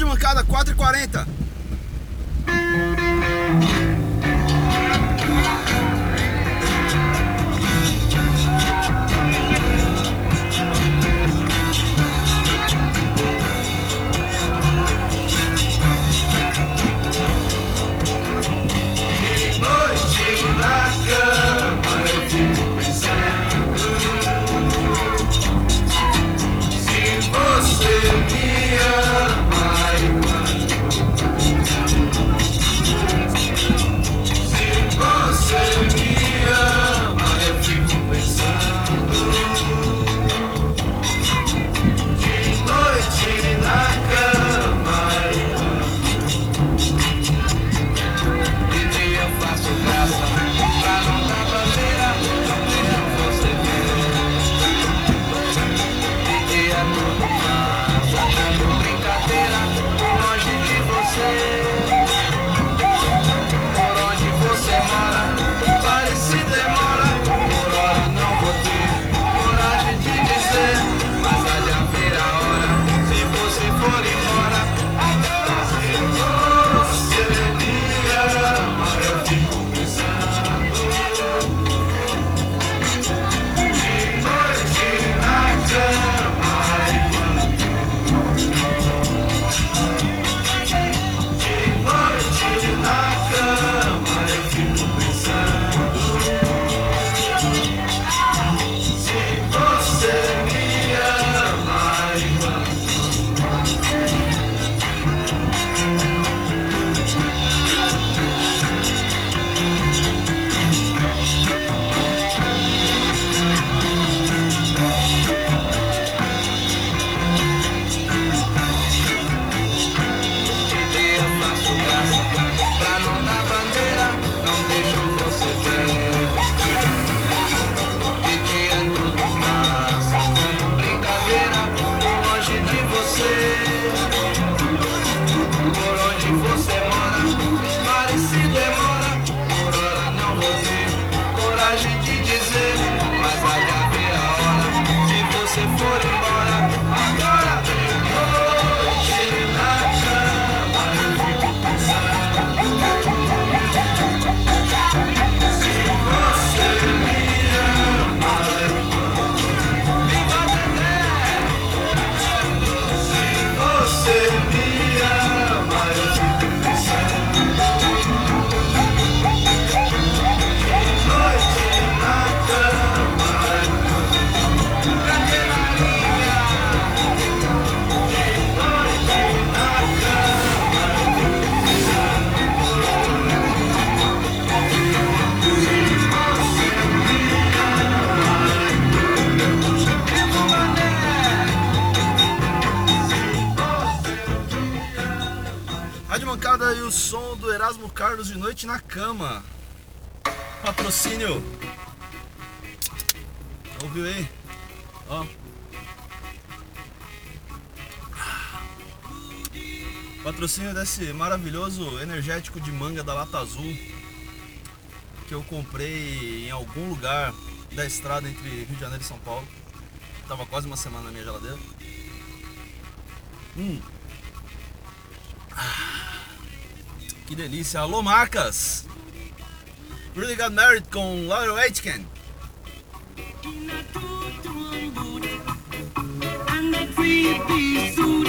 Rádio Mancada 4h40. Carlos de noite na cama. Patrocínio. Ouviu aí? Ó. Patrocínio desse maravilhoso energético de manga da Lata Azul que eu comprei em algum lugar da estrada entre Rio de Janeiro e São Paulo. Tava quase uma semana na minha geladeira. Hum. Que delícia. Alô, marcas! Really Got Married com Laura Aitken. And the creepy suit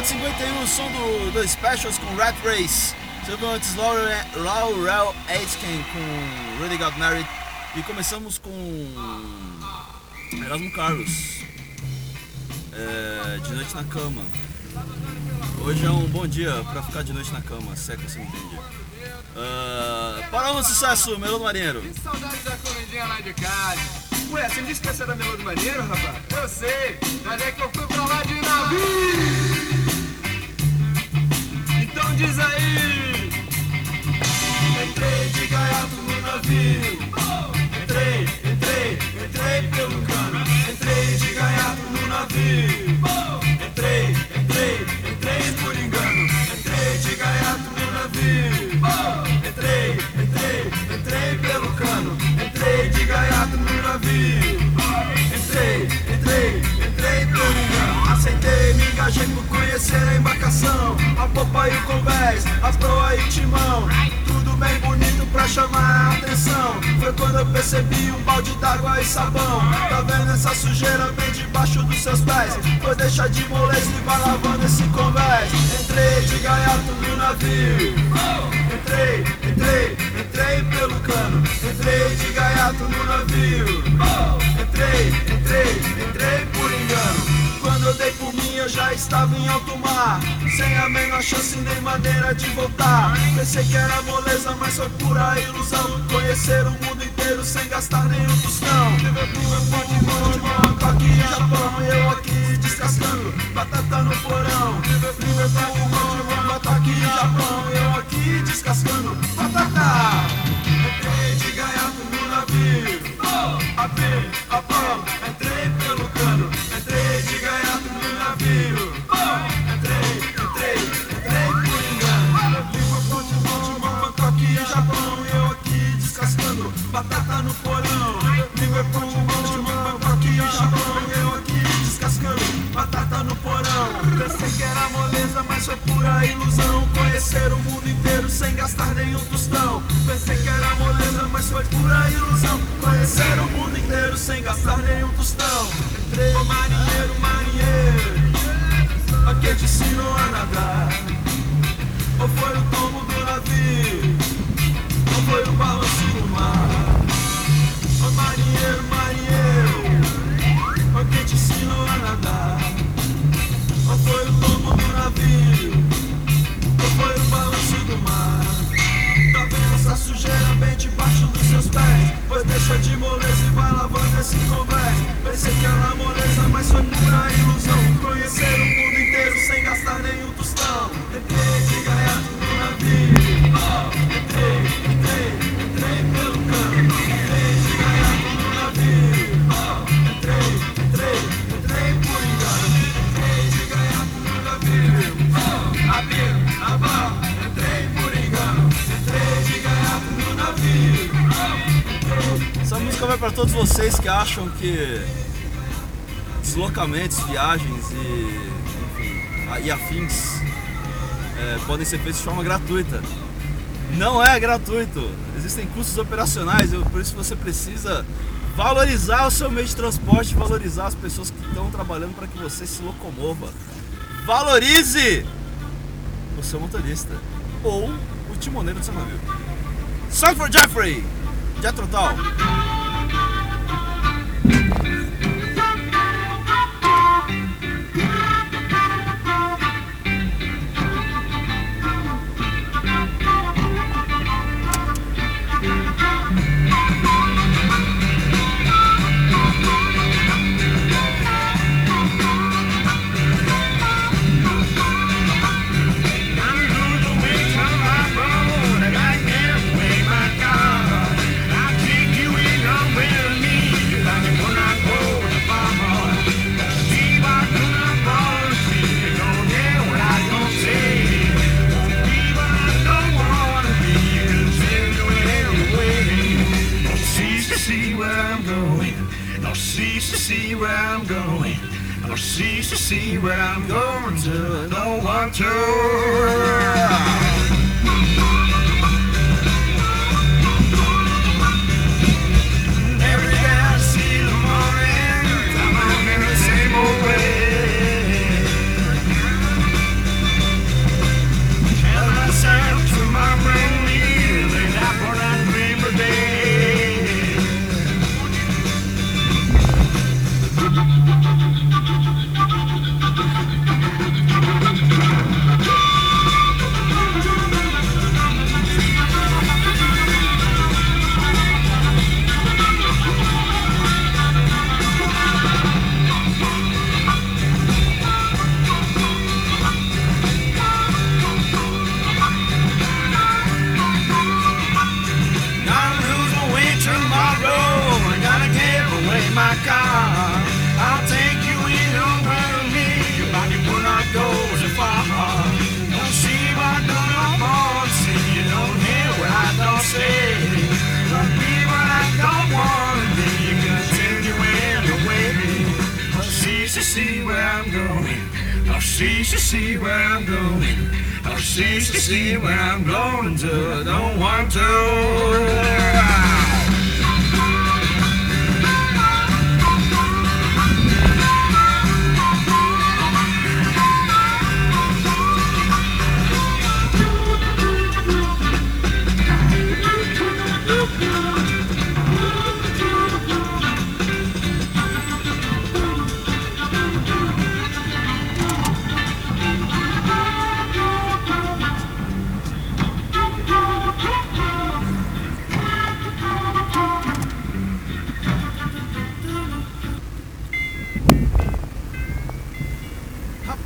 4h51, o som do, do Specials com Rat Race. Você antes Laurel Aitken com Really Got Married. E começamos com Erasmo Carlos. É, de noite na cama. Hoje é um bom dia pra ficar de noite na cama, se é que você me entende. Uh, para um sucesso, Melô do Marinheiro. Que saudade da comidinha lá de casa. Ué, você me disse que essa era Melô do Marinheiro, rapaz? Eu sei, mas é que eu fui pra lá de navio. Então diz aí. Entrei de gaiato no navio. Entrei, entrei, entrei pelo cano. Entrei de gaiato no navio. Entrei, entrei, entrei por engano. Entrei de gaiato no navio. Entrei, entrei, entrei pelo embarcação. A popa e o convés, a proa e timão. Tudo bem bonito pra chamar a atenção. Foi quando eu percebi um balde d'água e sabão. Tá vendo essa sujeira bem debaixo dos seus pés? Foi deixar de moleza e vai lavando esse convés. Entrei de gaiato no navio. Entrei, entrei, entrei pelo cano. Entrei de gaiato no navio. Entrei, entrei, entrei por engano. Quando eu dei por mim, eu já estava em alto mar. Sem a menor chance nem maneira de voltar. Pensei que era moleza, mas foi pura ilusão. Conhecer o mundo inteiro sem gastar nenhum tostão. Liverpool, Ponte, Monte, Bangkok, Japão. E eu aqui descascando batata no porão. Liverpool, Monte, Bangkok, Japão. E eu aqui descascando batata. De moleza e vai lavando esse convés. Pensei que era moleza, mas foi pura ilusão. Todos vocês que acham que deslocamentos, viagens e, enfim, e afins é, podem ser feitos de forma gratuita. Não é gratuito. Existem custos operacionais, por isso você precisa valorizar o seu meio de transporte, valorizar as pessoas que estão trabalhando para que você se locomova. Valorize o seu motorista ou o timoneiro do seu navio. Song for Jeffrey! Jethro Tull. Cease to see where I'm going to. Don't want to. Cease to see where I'm going. I'll cease to see where I'm going to. I don't want to.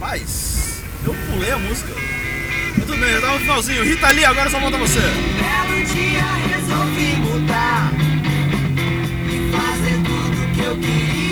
Rapaz, eu pulei a música. Mas tudo bem, eu tava no finalzinho. Rita Lee, agora só volta você. belo dia resolvi mudar e fazer tudo que eu queria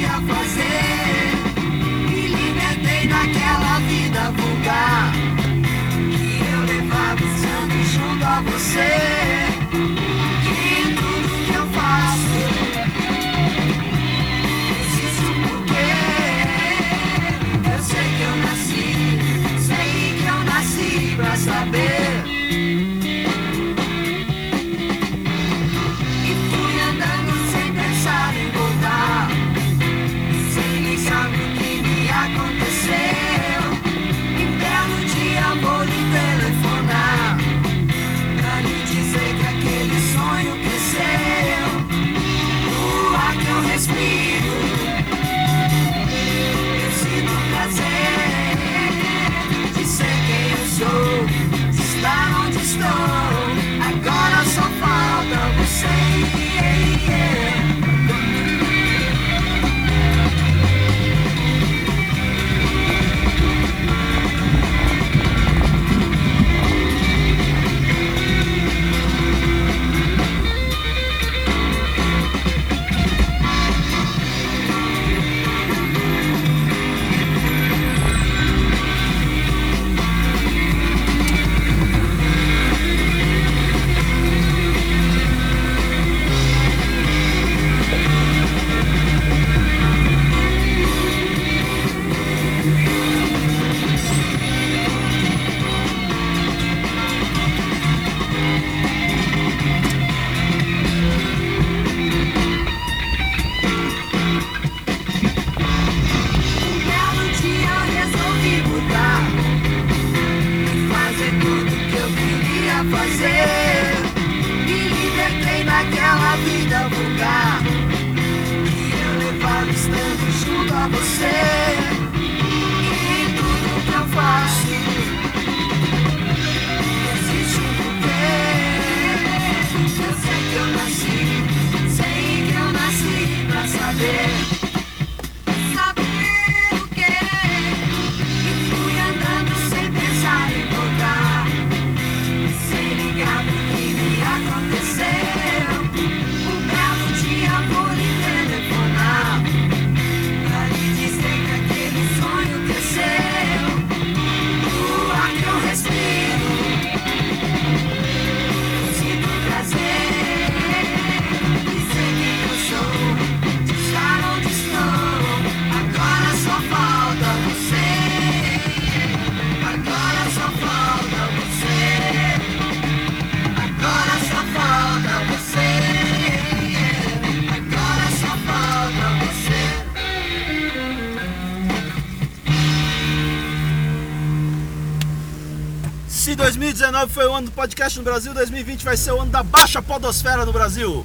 2019 foi o ano do podcast no Brasil, 2020 vai ser o ano da baixa podosfera no Brasil.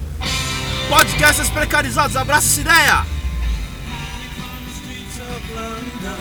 Podcasts precarizados, abraça essa ideia! London,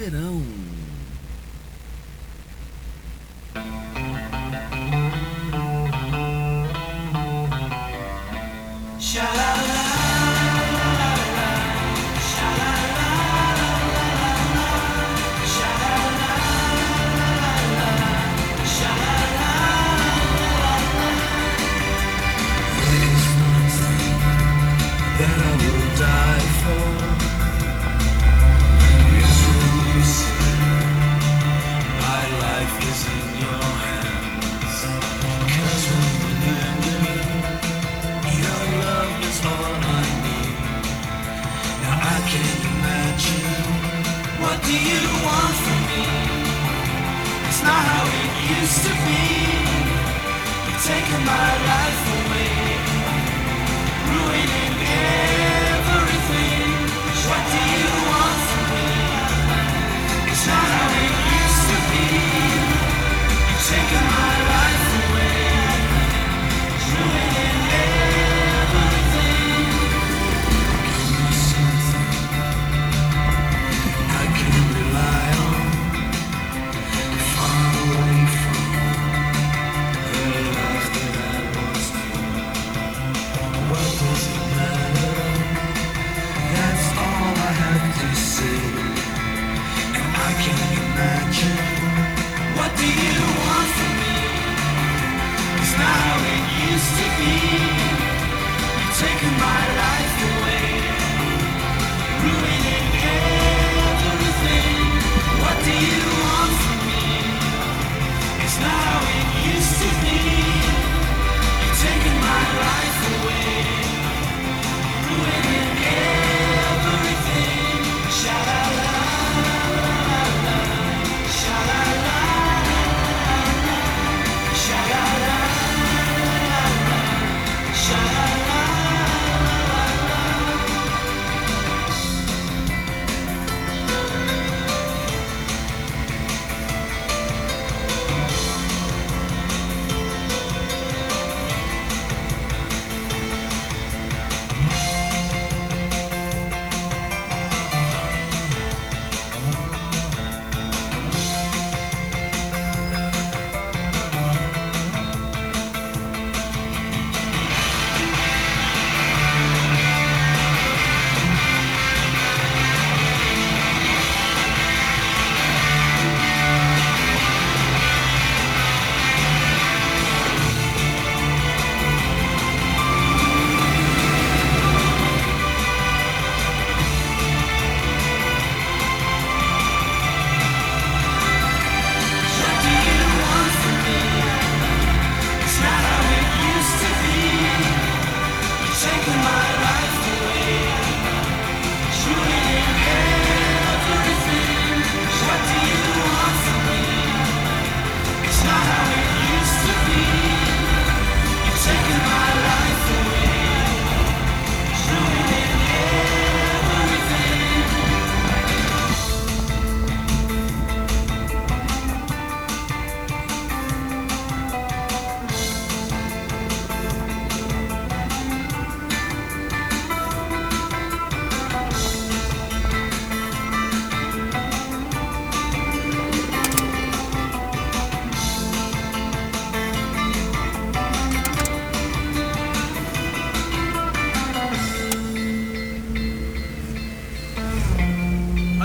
Verão.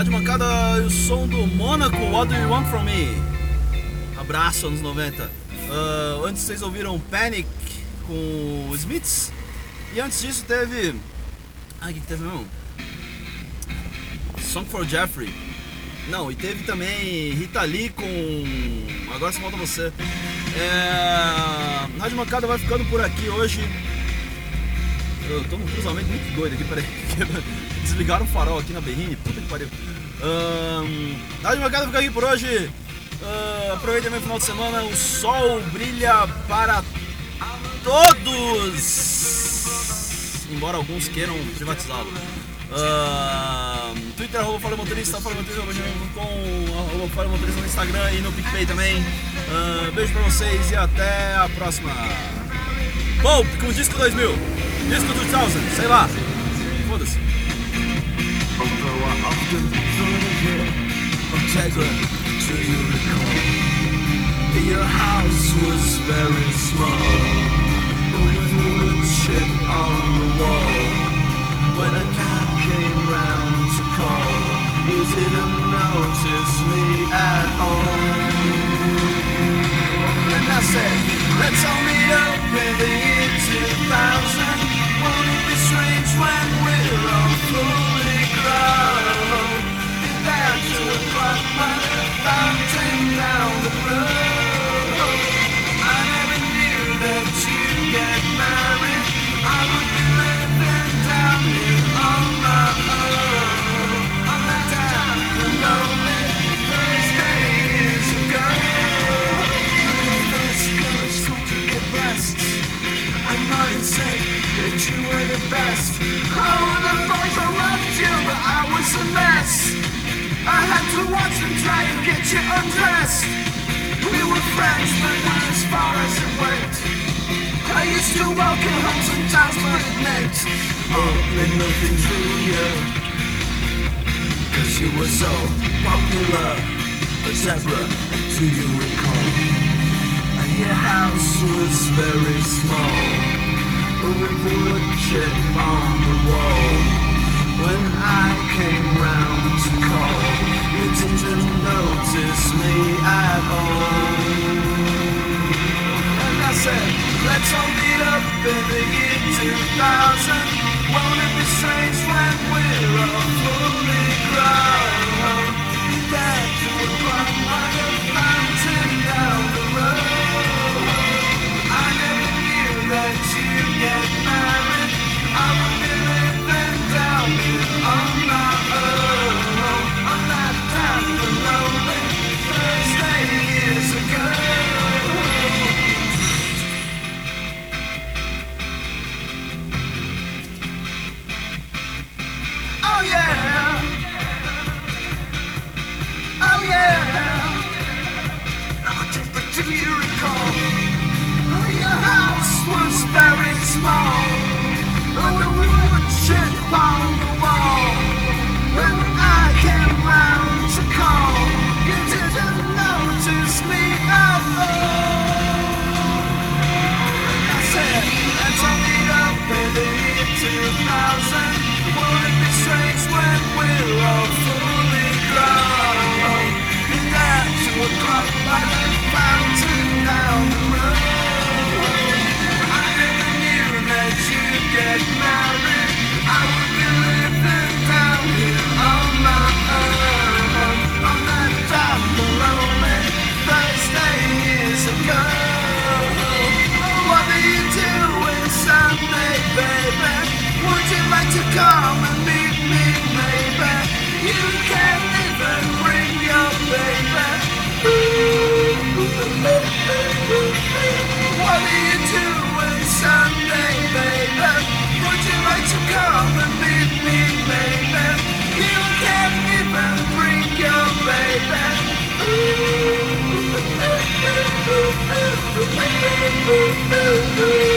Rádio Mancada e o som do Mônaco, What Do You Want From Me? Abraço, anos 90. Ah, antes vocês ouviram Panic com os Smiths. E antes disso teve. Ah, o que, teve mesmo? Song for Jeffrey. Não, e teve também Rita Lee com. Agora só falta você. É... Rádio Mancada vai ficando por aqui hoje. Eu tô num cruzamento muito doido aqui, peraí. Desligaram o farol aqui na Berrine, puta que pariu. Ahn, Rádio Mancada fica aqui por hoje. Ah, aproveitem meu final de semana, o sol brilha para todos! Embora alguns queiram privatizá-lo. Ah, Twitter, arroba Fala Motorista, Fala Motorista, gmail.com, arroba Fala Motorista no Instagram e no PicPay também. Ah, beijo pra vocês e até a próxima. Pope com o disco 2000, disco 2000, sei lá. Foda-se. Integra, do you recall? Your house was very small With wood on the wall When a cab came round to call You didn't notice me at all And I said, let's all meet up in the year 2000 Won't it be strange when we're all fully grown? You were the best. I would have I loved you, but I was a mess. I had to watch them try to get you undressed. We were friends, but not as far as it went. I used to you home sometimes, but it meant only nothing to you. Cause you were so popular, a zebra, do you recall? And your house was very small With a wood chip on the wall When I came round to call You didn't notice me at all. And I said, let's all meet up in the year 2000 Won't it be strange when we're all fully grown? That baby, baby.